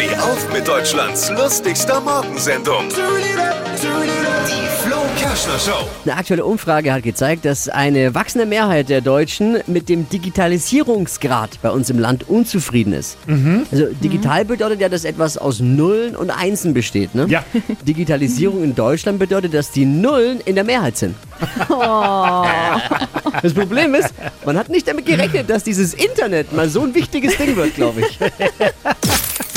Steh auf mit Deutschlands lustigster Morgensendung. Die Flo Kerschner Show. Eine aktuelle Umfrage hat gezeigt, dass eine wachsende Mehrheit der Deutschen mit dem Digitalisierungsgrad bei uns im Land unzufrieden ist. Also digital bedeutet ja, dass etwas aus Nullen und Einsen besteht. Ne? Ja. Digitalisierung in Deutschland bedeutet, dass die Nullen in der Mehrheit sind. Das Problem ist, man hat nicht damit gerechnet, dass dieses Internet mal so ein wichtiges Ding wird, glaube ich.